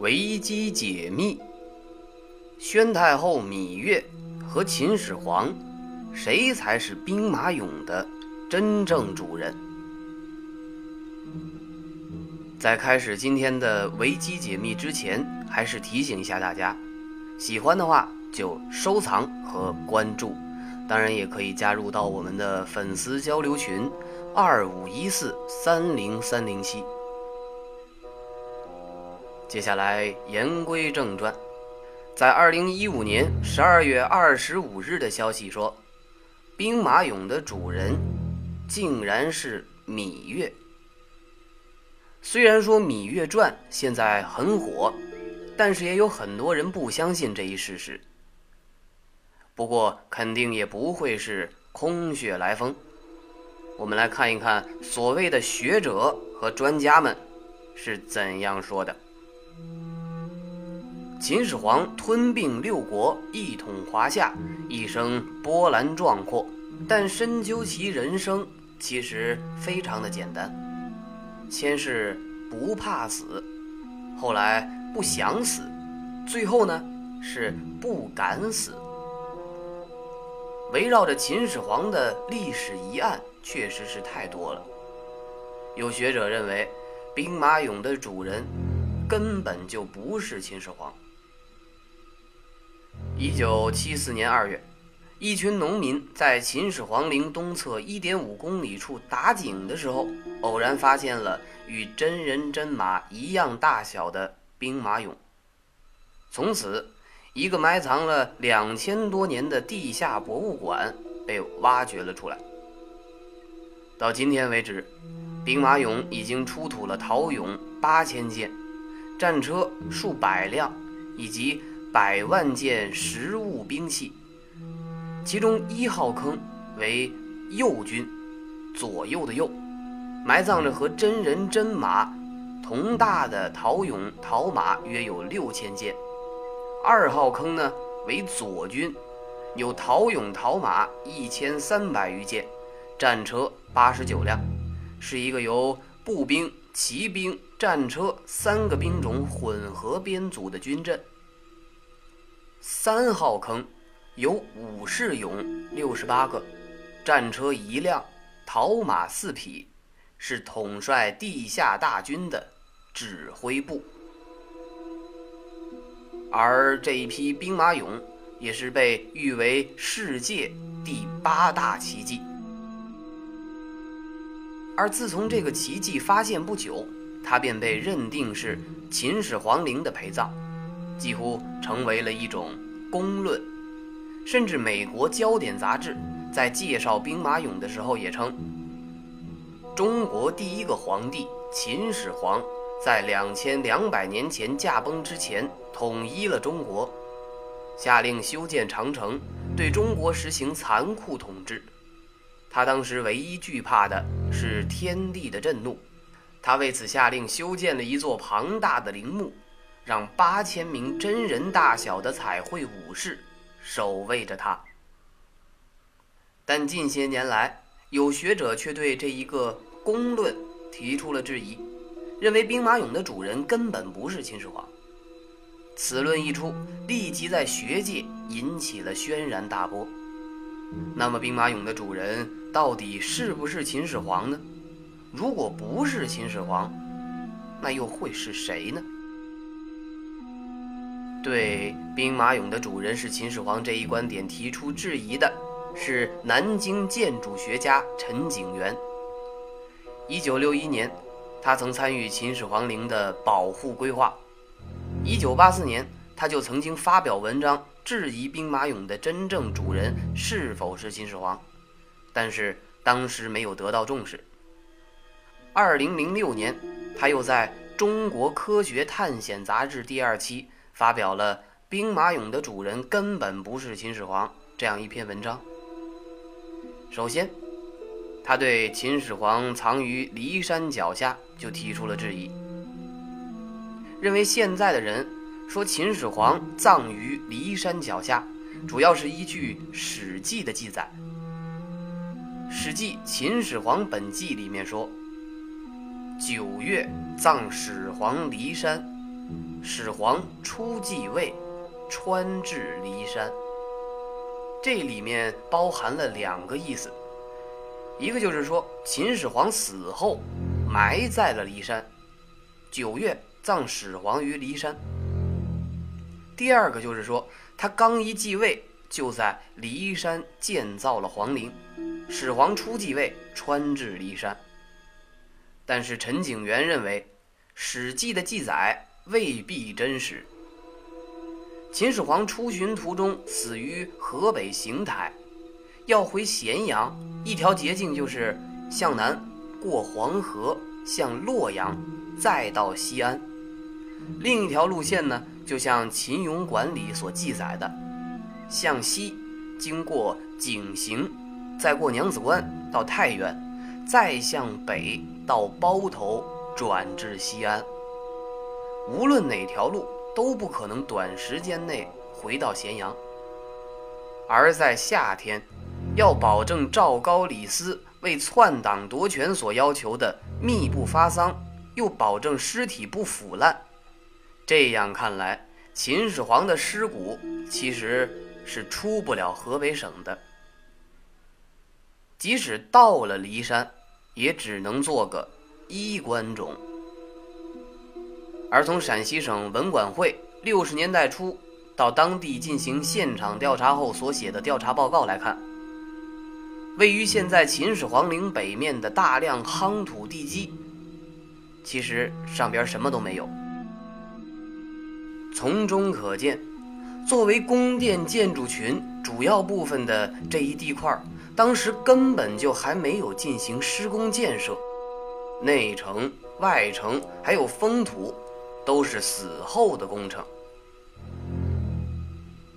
维基解密：宣太后芈月和秦始皇，谁才是兵马俑的真正主人？在开始今天的维基解密之前，还是提醒一下大家，喜欢的话就收藏和关注，当然也可以加入到我们的粉丝交流群：二五一四三零三零七。接下来言归正传，在二零一五年十二月二十五日的消息说，兵马俑的主人竟然是芈月。虽然说《芈月传》现在很火，但是也有很多人不相信这一事实。不过肯定也不会是空穴来风。我们来看一看所谓的学者和专家们是怎样说的。秦始皇吞并六国，一统华夏，一生波澜壮阔。但深究其人生，其实非常的简单。先是不怕死，后来不想死，最后呢是不敢死。围绕着秦始皇的历史疑案确实是太多了。有学者认为，兵马俑的主人根本就不是秦始皇。一九七四年二月，一群农民在秦始皇陵东侧一点五公里处打井的时候，偶然发现了与真人真马一样大小的兵马俑。从此，一个埋藏了两千多年的地下博物馆被挖掘了出来。到今天为止，兵马俑已经出土了陶俑八千件，战车数百辆，以及。百万件实物兵器，其中一号坑为右军，左右的右，埋葬着和真人真马同大的陶俑陶马约有六千件。二号坑呢为左军，有陶俑陶马一千三百余件，战车八十九辆，是一个由步兵、骑兵、战车三个兵种混合编组的军阵。三号坑有武士俑六十八个，战车一辆，陶马四匹，是统帅地下大军的指挥部。而这一批兵马俑也是被誉为世界第八大奇迹。而自从这个奇迹发现不久，它便被认定是秦始皇陵的陪葬。几乎成为了一种公论，甚至美国焦点杂志在介绍兵马俑的时候也称，中国第一个皇帝秦始皇在两千两百年前驾崩之前统一了中国，下令修建长城，对中国实行残酷统治。他当时唯一惧怕的是天地的震怒，他为此下令修建了一座庞大的陵墓。让八千名真人大小的彩绘武士守卫着他，但近些年来，有学者却对这一个公论提出了质疑，认为兵马俑的主人根本不是秦始皇。此论一出，立即在学界引起了轩然大波。那么，兵马俑的主人到底是不是秦始皇呢？如果不是秦始皇，那又会是谁呢？对兵马俑的主人是秦始皇这一观点提出质疑的，是南京建筑学家陈景元。一九六一年，他曾参与秦始皇陵的保护规划。一九八四年，他就曾经发表文章质疑兵马俑的真正主人是否是秦始皇，但是当时没有得到重视。二零零六年，他又在《中国科学探险杂志》第二期。发表了“兵马俑的主人根本不是秦始皇”这样一篇文章。首先，他对秦始皇藏于骊山脚下就提出了质疑，认为现在的人说秦始皇葬于骊山脚下，主要是依据《史记》的记载，《史记·秦始皇本纪》里面说：“九月葬始皇骊山。”始皇初继位，穿至骊山。这里面包含了两个意思，一个就是说秦始皇死后埋在了骊山，九月葬始皇于骊山。第二个就是说他刚一继位，就在骊山建造了皇陵，始皇初继位，穿至骊山。但是陈景元认为，《史记》的记载未必真实。秦始皇出巡途中死于河北邢台，要回咸阳，一条捷径就是向南过黄河，向洛阳，再到西安；另一条路线呢，就像《秦俑馆》里所记载的，向西经过井陉，再过娘子关到太原。再向北到包头，转至西安。无论哪条路，都不可能短时间内回到咸阳。而在夏天，要保证赵高、李斯为篡党夺权所要求的密不发丧，又保证尸体不腐烂。这样看来，秦始皇的尸骨其实是出不了河北省的。即使到了骊山。也只能做个衣冠冢。而从陕西省文管会六十年代初到当地进行现场调查后所写的调查报告来看，位于现在秦始皇陵北面的大量夯土地基，其实上边什么都没有。从中可见，作为宫殿建筑群主要部分的这一地块。当时根本就还没有进行施工建设，内城、外城还有封土，都是死后的工程。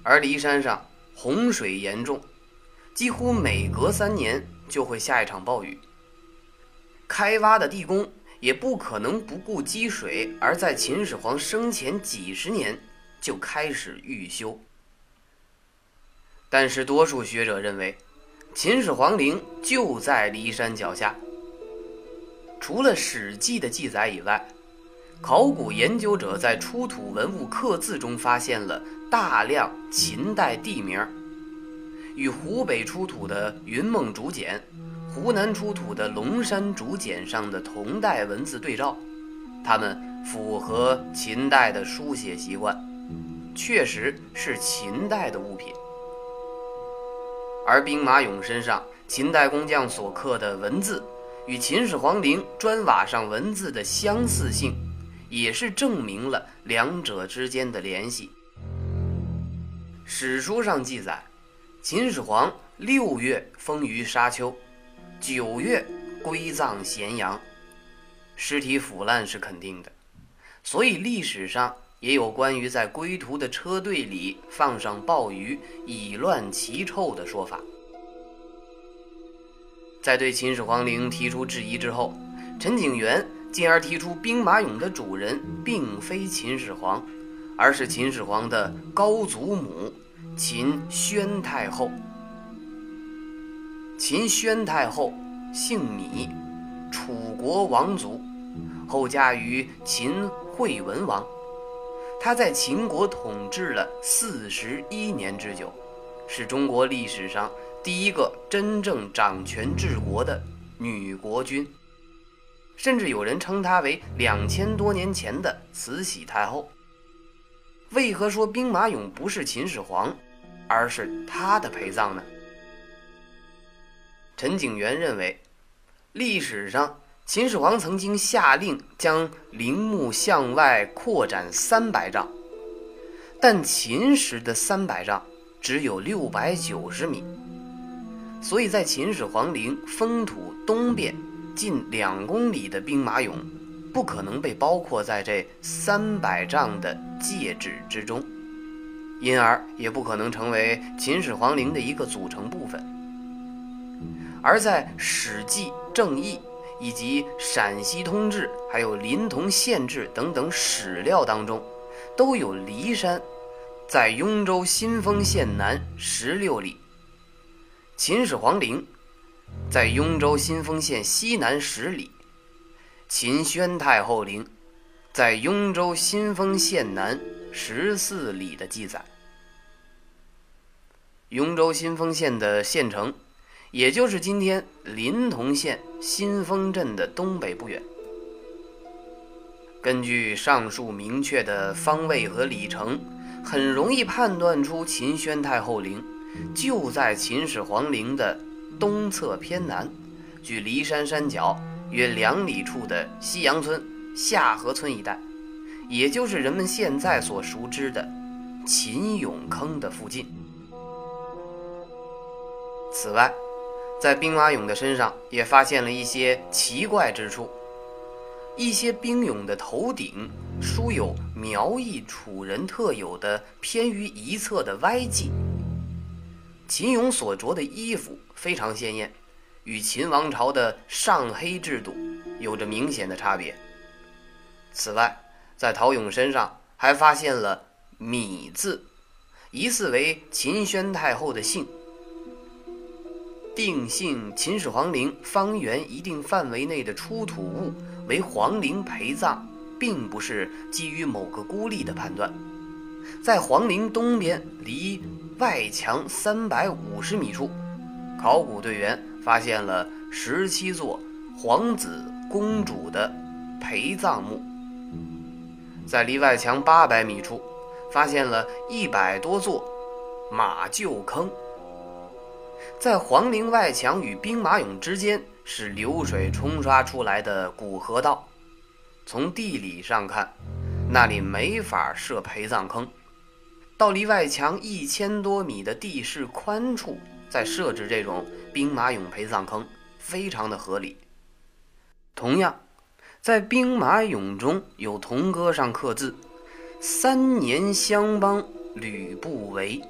而骊山上洪水严重，几乎每隔三年就会下一场暴雨。开挖的地宫也不可能不顾积水，而在秦始皇生前几十年就开始预修。但是多数学者认为。秦始皇陵就在骊山脚下。除了《史记》的记载以外，考古研究者在出土文物刻字中发现了大量秦代地名，与湖北出土的云梦竹简、湖南出土的龙山竹简上的同代文字对照，它们符合秦代的书写习惯，确实是秦代的物品。而兵马俑身上秦代工匠所刻的文字，与秦始皇陵砖瓦上文字的相似性，也是证明了两者之间的联系。史书上记载，秦始皇六月封于沙丘，九月归葬咸阳，尸体腐烂是肯定的，所以历史上。也有关于在归途的车队里放上鲍鱼以乱其臭的说法。在对秦始皇陵提出质疑之后，陈景元进而提出兵马俑的主人并非秦始皇，而是秦始皇的高祖母秦宣太后。秦宣太后姓芈，楚国王族，后嫁于秦惠文王。她在秦国统治了四十一年之久，是中国历史上第一个真正掌权治国的女国君，甚至有人称她为两千多年前的慈禧太后。为何说兵马俑不是秦始皇，而是他的陪葬呢？陈景元认为，历史上。秦始皇曾经下令将陵墓向外扩展三百丈，但秦时的三百丈只有六百九十米，所以在秦始皇陵封土东边近两公里的兵马俑，不可能被包括在这三百丈的界址之中，因而也不可能成为秦始皇陵的一个组成部分。而在《史记·正义》。以及《陕西通志》、还有《临潼县志》等等史料当中，都有骊山在雍州新丰县南十六里，秦始皇陵在雍州新丰县西南十里，秦宣太后陵在雍州新丰县南十四里的记载。雍州新丰县的县城，也就是今天临潼县新丰镇的东北不远。根据上述明确的方位和里程，很容易判断出秦宣太后陵就在秦始皇陵的东侧偏南，距骊山山脚约两里处的西阳村、下河村一带，也就是人们现在所熟知的秦俑坑的附近。此外，在兵马俑的身上也发现了一些奇怪之处。一些兵俑的头顶书有描绘楚人特有的偏于一侧的歪迹。秦俑所着的衣服非常鲜艳，与秦王朝的上黑制度有着明显的差别。此外，在陶俑身上还发现了“芈”字，疑似为秦宣太后的姓。定性秦始皇陵方圆一定范围内的出土物为皇陵陪葬，并不是基于某个孤立的判断。在皇陵东边，离外墙三百五十米处，考古队员发现了十七座皇子公主的陪葬墓。在离外墙八百米处，发现了一百多座马厩坑。在皇陵外墙与兵马俑之间是流水冲刷出来的古河道，从地理上看，那里没法设陪葬坑。到离外墙一千多米的地势宽处再设置这种兵马俑陪葬坑，非常的合理。同样，在兵马俑中有铜戈上刻字“三年相帮吕不韦”。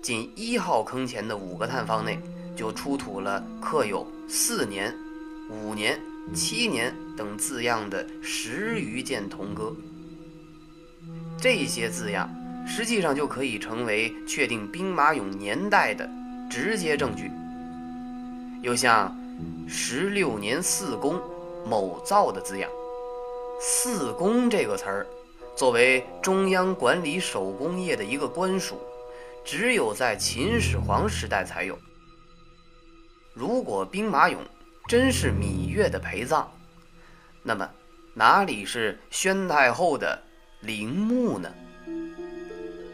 仅一号坑前的五个探方内，就出土了刻有“四年”“五年”“七年”等字样的十余件铜戈。这些字样实际上就可以成为确定兵马俑年代的直接证据。又像“十六年四公某造”的字样，“四公”这个词儿，作为中央管理手工业的一个官署。只有在秦始皇时代才有。如果兵马俑真是芈月的陪葬，那么哪里是宣太后的陵墓呢？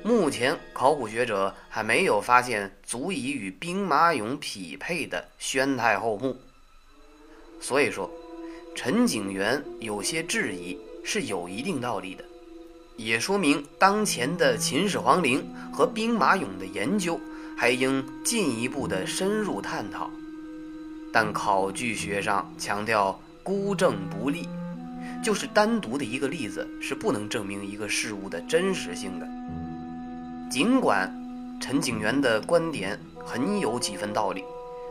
目前考古学者还没有发现足以与兵马俑匹配的宣太后墓，所以说陈景元有些质疑是有一定道理的。也说明当前的秦始皇陵和兵马俑的研究还应进一步的深入探讨，但考据学上强调孤证不立，就是单独的一个例子是不能证明一个事物的真实性的。尽管陈景元的观点很有几分道理，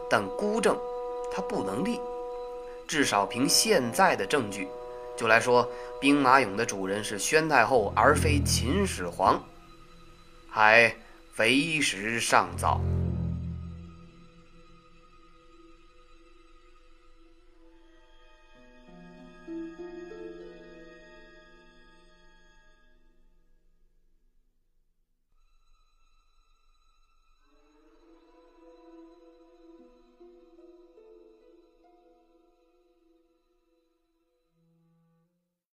但孤证他不能立，至少凭现在的证据。就来说，兵马俑的主人是宣太后，而非秦始皇，还为时尚早。